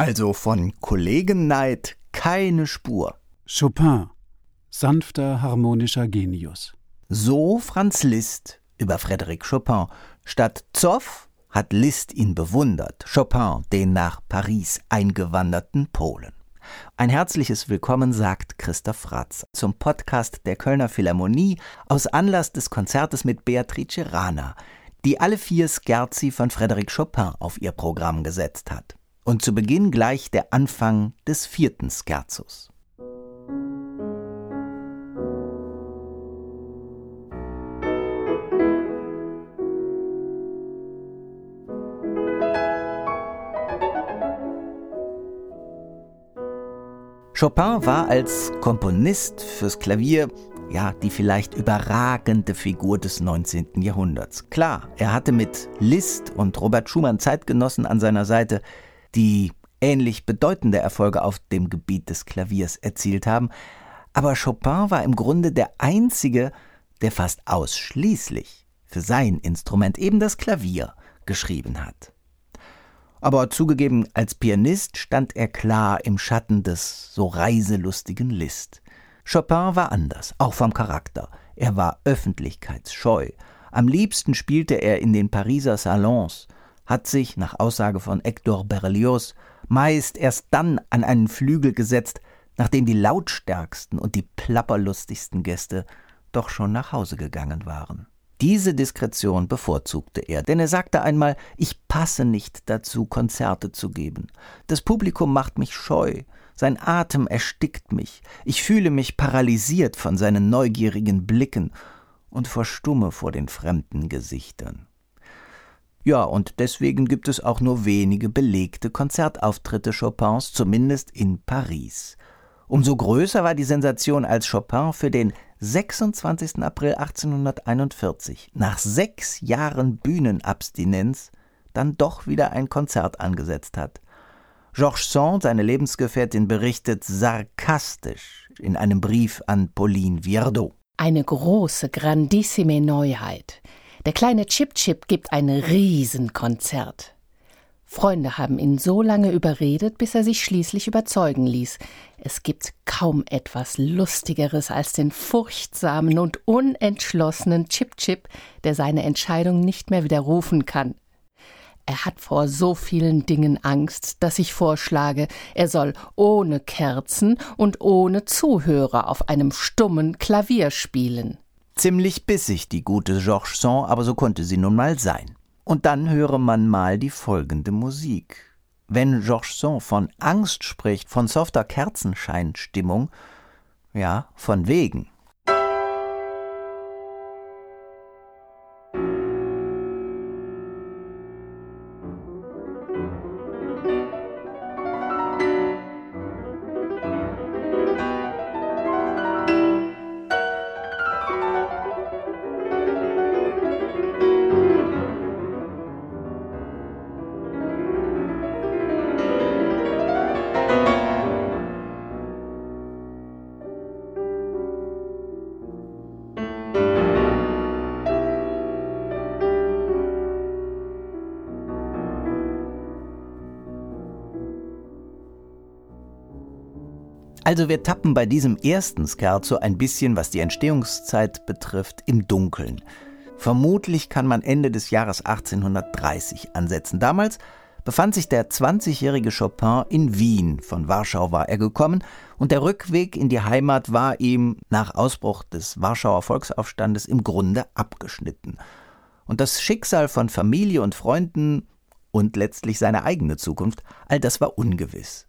Also von Kollegenneid keine Spur. Chopin, sanfter harmonischer Genius. So Franz Liszt über Frédéric Chopin. Statt Zoff hat Liszt ihn bewundert, Chopin, den nach Paris eingewanderten Polen. Ein herzliches Willkommen sagt Christoph Ratz zum Podcast der Kölner Philharmonie aus Anlass des Konzertes mit Beatrice Rana, die alle vier Scherzi von Frédéric Chopin auf ihr Programm gesetzt hat. Und zu Beginn gleich der Anfang des vierten Scherzos. Chopin war als Komponist fürs Klavier ja, die vielleicht überragende Figur des 19. Jahrhunderts. Klar, er hatte mit Liszt und Robert Schumann Zeitgenossen an seiner Seite, die ähnlich bedeutende Erfolge auf dem Gebiet des Klaviers erzielt haben, aber Chopin war im Grunde der einzige, der fast ausschließlich für sein Instrument eben das Klavier geschrieben hat. Aber zugegeben, als Pianist stand er klar im Schatten des so reiselustigen Liszt. Chopin war anders, auch vom Charakter. Er war öffentlichkeitsscheu. Am liebsten spielte er in den Pariser Salons, hat sich, nach Aussage von Hector Berlioz, meist erst dann an einen Flügel gesetzt, nachdem die lautstärksten und die plapperlustigsten Gäste doch schon nach Hause gegangen waren. Diese Diskretion bevorzugte er, denn er sagte einmal, ich passe nicht dazu, Konzerte zu geben. Das Publikum macht mich scheu, sein Atem erstickt mich, ich fühle mich paralysiert von seinen neugierigen Blicken und verstumme vor den fremden Gesichtern. Ja, und deswegen gibt es auch nur wenige belegte Konzertauftritte Chopins, zumindest in Paris. Umso größer war die Sensation, als Chopin für den 26. April 1841, nach sechs Jahren Bühnenabstinenz, dann doch wieder ein Konzert angesetzt hat. Georges Sand, seine Lebensgefährtin, berichtet sarkastisch in einem Brief an Pauline Viardot. Eine große, grandissime Neuheit. Der kleine Chip Chip gibt ein Riesenkonzert. Freunde haben ihn so lange überredet, bis er sich schließlich überzeugen ließ. Es gibt kaum etwas Lustigeres als den furchtsamen und unentschlossenen Chip Chip, der seine Entscheidung nicht mehr widerrufen kann. Er hat vor so vielen Dingen Angst, dass ich vorschlage, er soll ohne Kerzen und ohne Zuhörer auf einem stummen Klavier spielen. Ziemlich bissig, die gute Georges Sand, aber so konnte sie nun mal sein. Und dann höre man mal die folgende Musik. Wenn Georges Sand von Angst spricht, von softer Kerzenscheinstimmung, ja, von wegen. Also wir tappen bei diesem ersten Scherzo ein bisschen, was die Entstehungszeit betrifft, im Dunkeln. Vermutlich kann man Ende des Jahres 1830 ansetzen. Damals befand sich der 20-jährige Chopin in Wien. Von Warschau war er gekommen und der Rückweg in die Heimat war ihm nach Ausbruch des Warschauer Volksaufstandes im Grunde abgeschnitten. Und das Schicksal von Familie und Freunden und letztlich seine eigene Zukunft, all das war ungewiss.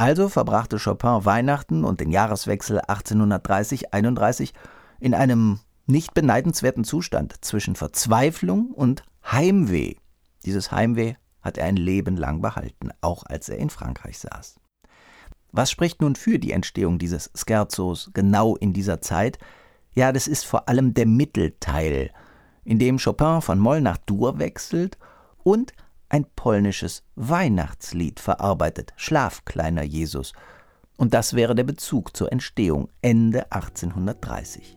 Also verbrachte Chopin Weihnachten und den Jahreswechsel 1830-31 in einem nicht beneidenswerten Zustand zwischen Verzweiflung und Heimweh. Dieses Heimweh hat er ein Leben lang behalten, auch als er in Frankreich saß. Was spricht nun für die Entstehung dieses Scherzos genau in dieser Zeit? Ja, das ist vor allem der Mittelteil, in dem Chopin von Moll nach Dur wechselt und ein polnisches Weihnachtslied verarbeitet, Schlaf, kleiner Jesus. Und das wäre der Bezug zur Entstehung Ende 1830.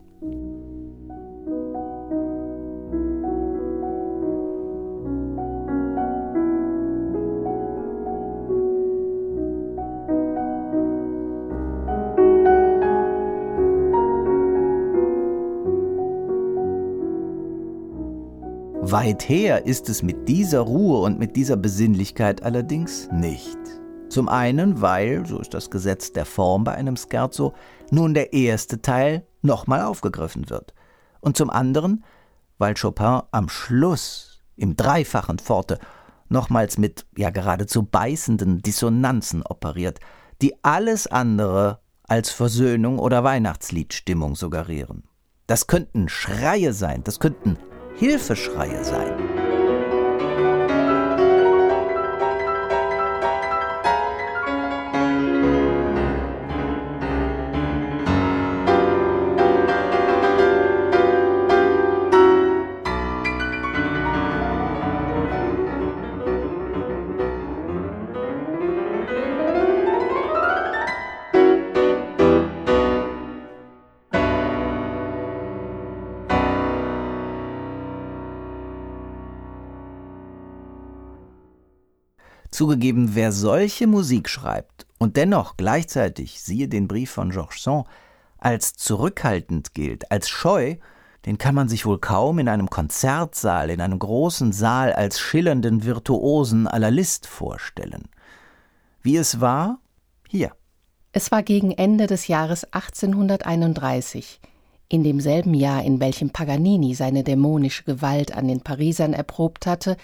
Weit her ist es mit dieser Ruhe und mit dieser Besinnlichkeit allerdings nicht. Zum einen, weil, so ist das Gesetz der Form bei einem Scherzo, nun der erste Teil nochmal aufgegriffen wird. Und zum anderen, weil Chopin am Schluss im dreifachen Forte nochmals mit ja geradezu beißenden Dissonanzen operiert, die alles andere als Versöhnung oder Weihnachtsliedstimmung suggerieren. Das könnten Schreie sein, das könnten Hilfeschreie sein. Zugegeben, wer solche Musik schreibt und dennoch gleichzeitig, siehe den Brief von Georges Sand, als zurückhaltend gilt, als scheu, den kann man sich wohl kaum in einem Konzertsaal, in einem großen Saal als schillernden Virtuosen aller List vorstellen. Wie es war? Hier. Es war gegen Ende des Jahres 1831, in demselben Jahr, in welchem Paganini seine dämonische Gewalt an den Parisern erprobt hatte,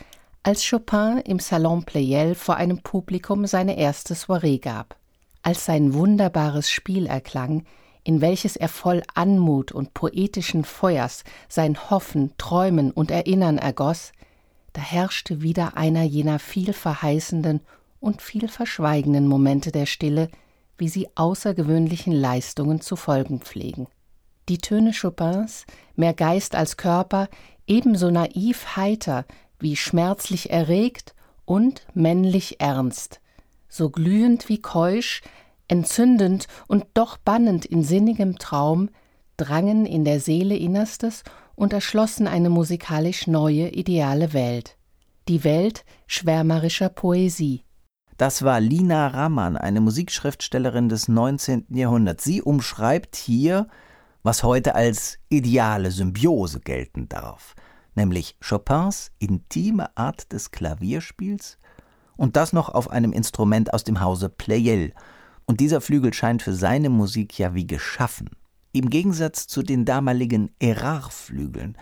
als Chopin im Salon Pleyel vor einem Publikum seine erste Soiree gab. Als sein wunderbares Spiel erklang, in welches er voll Anmut und poetischen Feuers sein Hoffen, Träumen und Erinnern ergoss, da herrschte wieder einer jener vielverheißenden und vielverschweigenden Momente der Stille, wie sie außergewöhnlichen Leistungen zu folgen pflegen. Die Töne Chopins, mehr Geist als Körper, ebenso naiv heiter wie schmerzlich erregt und männlich ernst, so glühend wie keusch, entzündend und doch bannend in sinnigem Traum, drangen in der Seele Innerstes und erschlossen eine musikalisch neue, ideale Welt. Die Welt schwärmerischer Poesie. Das war Lina Ramann, eine Musikschriftstellerin des 19. Jahrhunderts. Sie umschreibt hier, was heute als ideale Symbiose gelten darf nämlich Chopins intime Art des Klavierspiels und das noch auf einem Instrument aus dem Hause Pleyel. Und dieser Flügel scheint für seine Musik ja wie geschaffen. Im Gegensatz zu den damaligen Erard-Flügeln,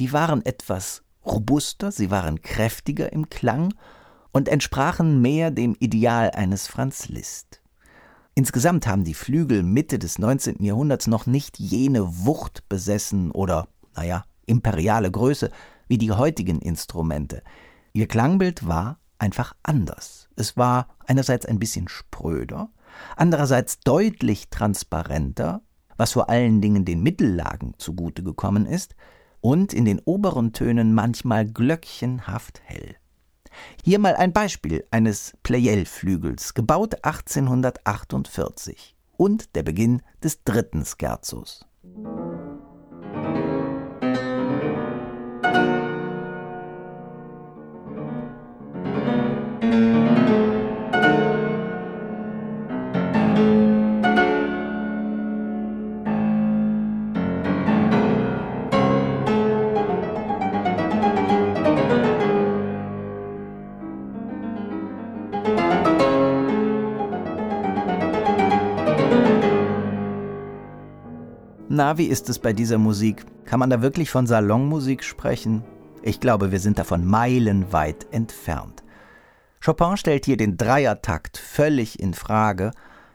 die waren etwas robuster, sie waren kräftiger im Klang und entsprachen mehr dem Ideal eines Franz Liszt. Insgesamt haben die Flügel Mitte des 19. Jahrhunderts noch nicht jene Wucht besessen oder, naja, imperiale Größe wie die heutigen Instrumente. Ihr Klangbild war einfach anders. Es war einerseits ein bisschen spröder, andererseits deutlich transparenter, was vor allen Dingen den Mittellagen zugute gekommen ist, und in den oberen Tönen manchmal glöckchenhaft hell. Hier mal ein Beispiel eines Pleyel-Flügels, gebaut 1848 und der Beginn des dritten Scherzos. Na, wie ist es bei dieser Musik? Kann man da wirklich von Salonmusik sprechen? Ich glaube, wir sind davon meilenweit entfernt. Chopin stellt hier den Dreiertakt völlig in Frage,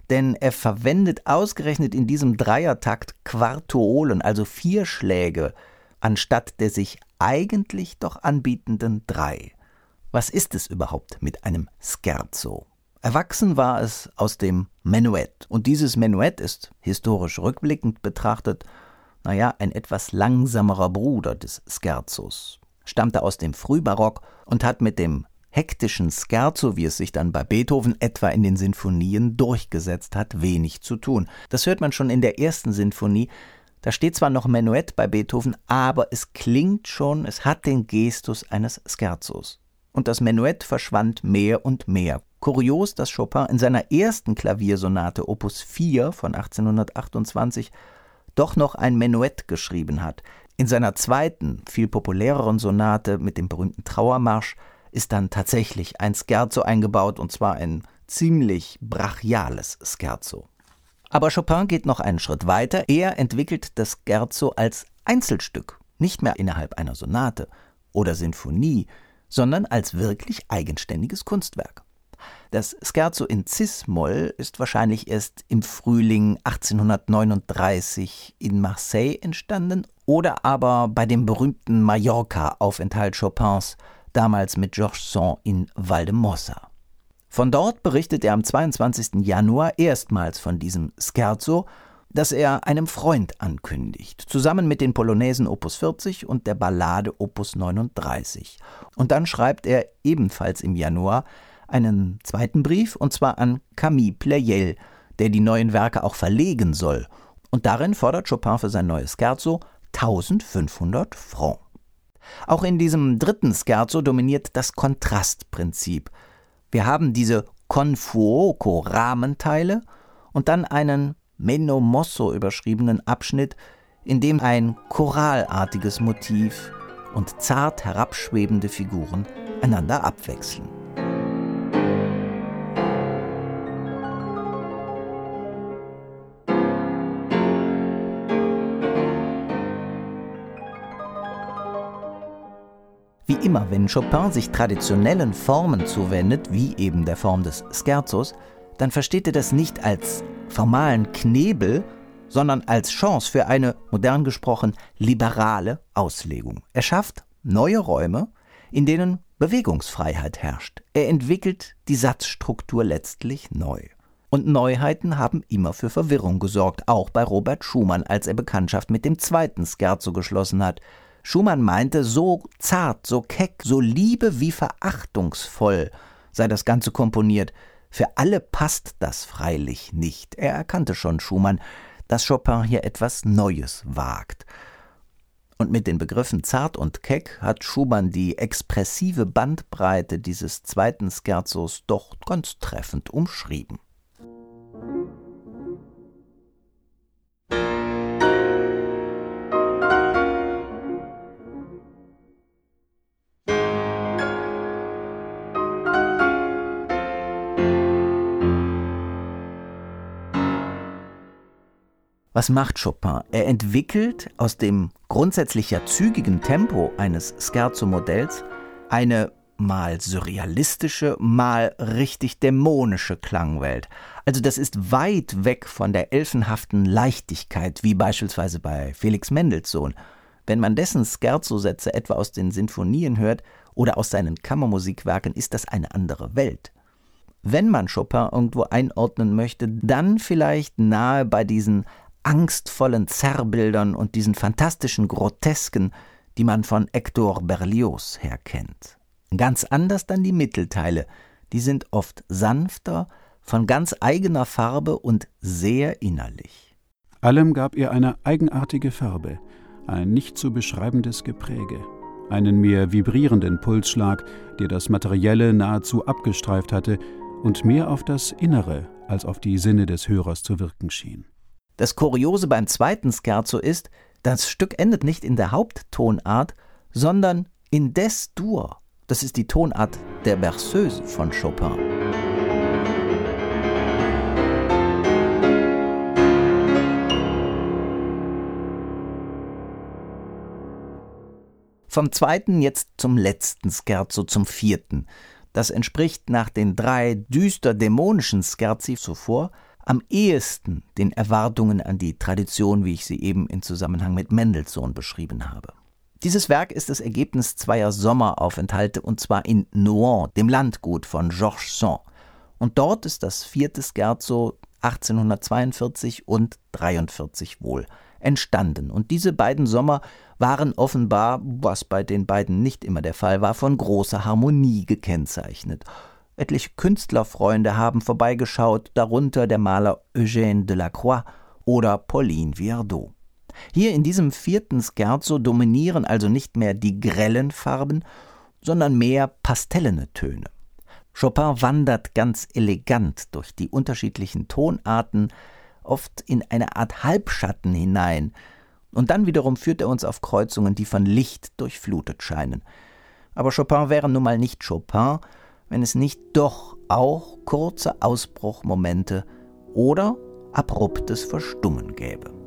denn er verwendet ausgerechnet in diesem Dreiertakt Quartolen, also vier Schläge, anstatt der sich eigentlich doch anbietenden drei. Was ist es überhaupt mit einem Scherzo? Erwachsen war es aus dem Menuett. Und dieses Menuett ist, historisch rückblickend betrachtet, naja, ein etwas langsamerer Bruder des Scherzos. Stammte aus dem Frühbarock und hat mit dem hektischen Scherzo, wie es sich dann bei Beethoven etwa in den Sinfonien durchgesetzt hat, wenig zu tun. Das hört man schon in der ersten Sinfonie. Da steht zwar noch Menuett bei Beethoven, aber es klingt schon, es hat den Gestus eines Scherzos. Und das Menuett verschwand mehr und mehr. Kurios, dass Chopin in seiner ersten Klaviersonate Opus 4 von 1828 doch noch ein Menuett geschrieben hat. In seiner zweiten, viel populäreren Sonate mit dem berühmten Trauermarsch ist dann tatsächlich ein Scherzo eingebaut, und zwar ein ziemlich brachiales Scherzo. Aber Chopin geht noch einen Schritt weiter. Er entwickelt das Scherzo als Einzelstück, nicht mehr innerhalb einer Sonate oder Sinfonie, sondern als wirklich eigenständiges Kunstwerk. Das Scherzo in Cis-Moll ist wahrscheinlich erst im Frühling 1839 in Marseille entstanden oder aber bei dem berühmten Mallorca-Aufenthalt Chopins, damals mit Georges Sand in Valdemossa. Von dort berichtet er am 22. Januar erstmals von diesem Scherzo, das er einem Freund ankündigt, zusammen mit den Polonäsen Opus 40 und der Ballade Opus 39. Und dann schreibt er ebenfalls im Januar einen zweiten Brief, und zwar an Camille Pleyel, der die neuen Werke auch verlegen soll. Und darin fordert Chopin für sein neues Scherzo 1500 Francs. Auch in diesem dritten Scherzo dominiert das Kontrastprinzip. Wir haben diese Con fuoco Rahmenteile und dann einen Meno Mosso überschriebenen Abschnitt, in dem ein choralartiges Motiv und zart herabschwebende Figuren einander abwechseln. Wie immer, wenn Chopin sich traditionellen Formen zuwendet, wie eben der Form des Scherzos, dann versteht er das nicht als formalen Knebel, sondern als Chance für eine, modern gesprochen, liberale Auslegung. Er schafft neue Räume, in denen Bewegungsfreiheit herrscht. Er entwickelt die Satzstruktur letztlich neu. Und Neuheiten haben immer für Verwirrung gesorgt, auch bei Robert Schumann, als er Bekanntschaft mit dem zweiten Scherzo geschlossen hat. Schumann meinte, so zart, so keck, so liebe wie verachtungsvoll sei das Ganze komponiert. Für alle passt das freilich nicht. Er erkannte schon Schumann, dass Chopin hier etwas Neues wagt. Und mit den Begriffen zart und keck hat Schumann die expressive Bandbreite dieses zweiten Scherzos doch ganz treffend umschrieben. Was macht Chopin? Er entwickelt aus dem grundsätzlich ja zügigen Tempo eines Scherzo-Modells eine mal surrealistische, mal richtig dämonische Klangwelt. Also das ist weit weg von der elfenhaften Leichtigkeit, wie beispielsweise bei Felix Mendelssohn. Wenn man dessen Scherzo-Sätze etwa aus den Sinfonien hört oder aus seinen Kammermusikwerken, ist das eine andere Welt. Wenn man Chopin irgendwo einordnen möchte, dann vielleicht nahe bei diesen angstvollen Zerrbildern und diesen fantastischen Grotesken, die man von Hector Berlioz her kennt. Ganz anders dann die Mittelteile, die sind oft sanfter, von ganz eigener Farbe und sehr innerlich. Allem gab er eine eigenartige Farbe, ein nicht zu beschreibendes Gepräge, einen mehr vibrierenden Pulsschlag, der das Materielle nahezu abgestreift hatte und mehr auf das Innere als auf die Sinne des Hörers zu wirken schien. Das Kuriose beim zweiten Scherzo ist, das Stück endet nicht in der Haupttonart, sondern in Des Dur. Das ist die Tonart der Berceuse von Chopin. Vom zweiten jetzt zum letzten Scherzo, zum vierten. Das entspricht nach den drei düster dämonischen Scherzi zuvor am ehesten den Erwartungen an die Tradition, wie ich sie eben in Zusammenhang mit Mendelssohn beschrieben habe. Dieses Werk ist das Ergebnis zweier Sommeraufenthalte und zwar in Nohant, dem Landgut von Georges Sand. Und dort ist das vierte Scherzo 1842 und 43 wohl entstanden. Und diese beiden Sommer waren offenbar, was bei den beiden nicht immer der Fall war, von großer Harmonie gekennzeichnet. Etliche Künstlerfreunde haben vorbeigeschaut, darunter der Maler Eugène Delacroix oder Pauline Viardot. Hier in diesem vierten Scherzo dominieren also nicht mehr die grellen Farben, sondern mehr pastellene Töne. Chopin wandert ganz elegant durch die unterschiedlichen Tonarten, oft in eine Art Halbschatten hinein, Und dann wiederum führt er uns auf Kreuzungen, die von Licht durchflutet scheinen. Aber Chopin wäre nun mal nicht Chopin, wenn es nicht doch auch kurze Ausbruchmomente oder abruptes Verstummen gäbe.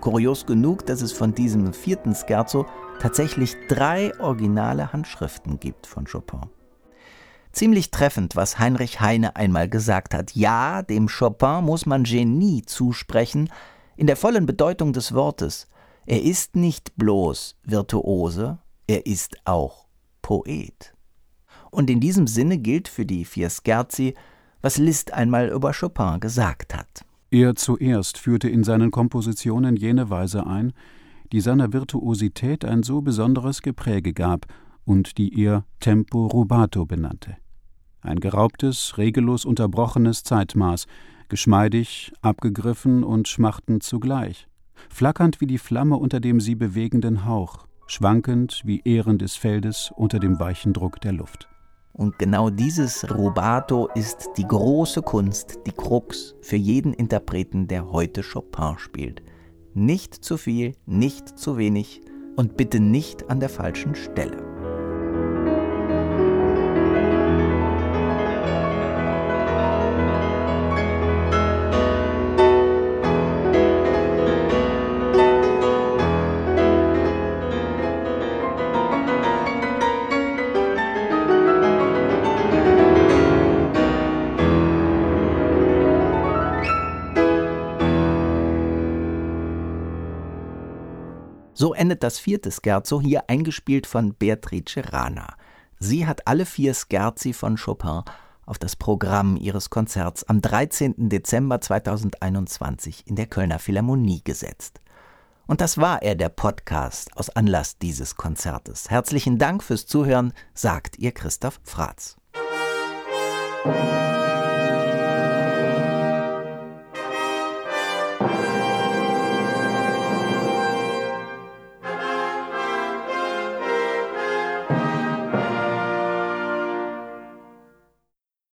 Kurios genug, dass es von diesem vierten Scherzo tatsächlich drei originale Handschriften gibt von Chopin. Ziemlich treffend, was Heinrich Heine einmal gesagt hat. Ja, dem Chopin muss man Genie zusprechen, in der vollen Bedeutung des Wortes. Er ist nicht bloß Virtuose, er ist auch Poet. Und in diesem Sinne gilt für die vier Scherzi, was Liszt einmal über Chopin gesagt hat. Er zuerst führte in seinen Kompositionen jene Weise ein, die seiner Virtuosität ein so besonderes Gepräge gab und die er Tempo rubato benannte. Ein geraubtes, regellos unterbrochenes Zeitmaß, geschmeidig, abgegriffen und schmachtend zugleich, flackernd wie die Flamme unter dem sie bewegenden Hauch, schwankend wie Ähren des Feldes unter dem weichen Druck der Luft. Und genau dieses Rubato ist die große Kunst, die Krux für jeden Interpreten, der heute Chopin spielt. Nicht zu viel, nicht zu wenig und bitte nicht an der falschen Stelle. Endet das vierte Scherzo, hier eingespielt von Beatrice Rana. Sie hat alle vier Scherzi von Chopin auf das Programm ihres Konzerts am 13. Dezember 2021 in der Kölner Philharmonie gesetzt. Und das war er, der Podcast aus Anlass dieses Konzertes. Herzlichen Dank fürs Zuhören, sagt ihr Christoph Fratz. Musik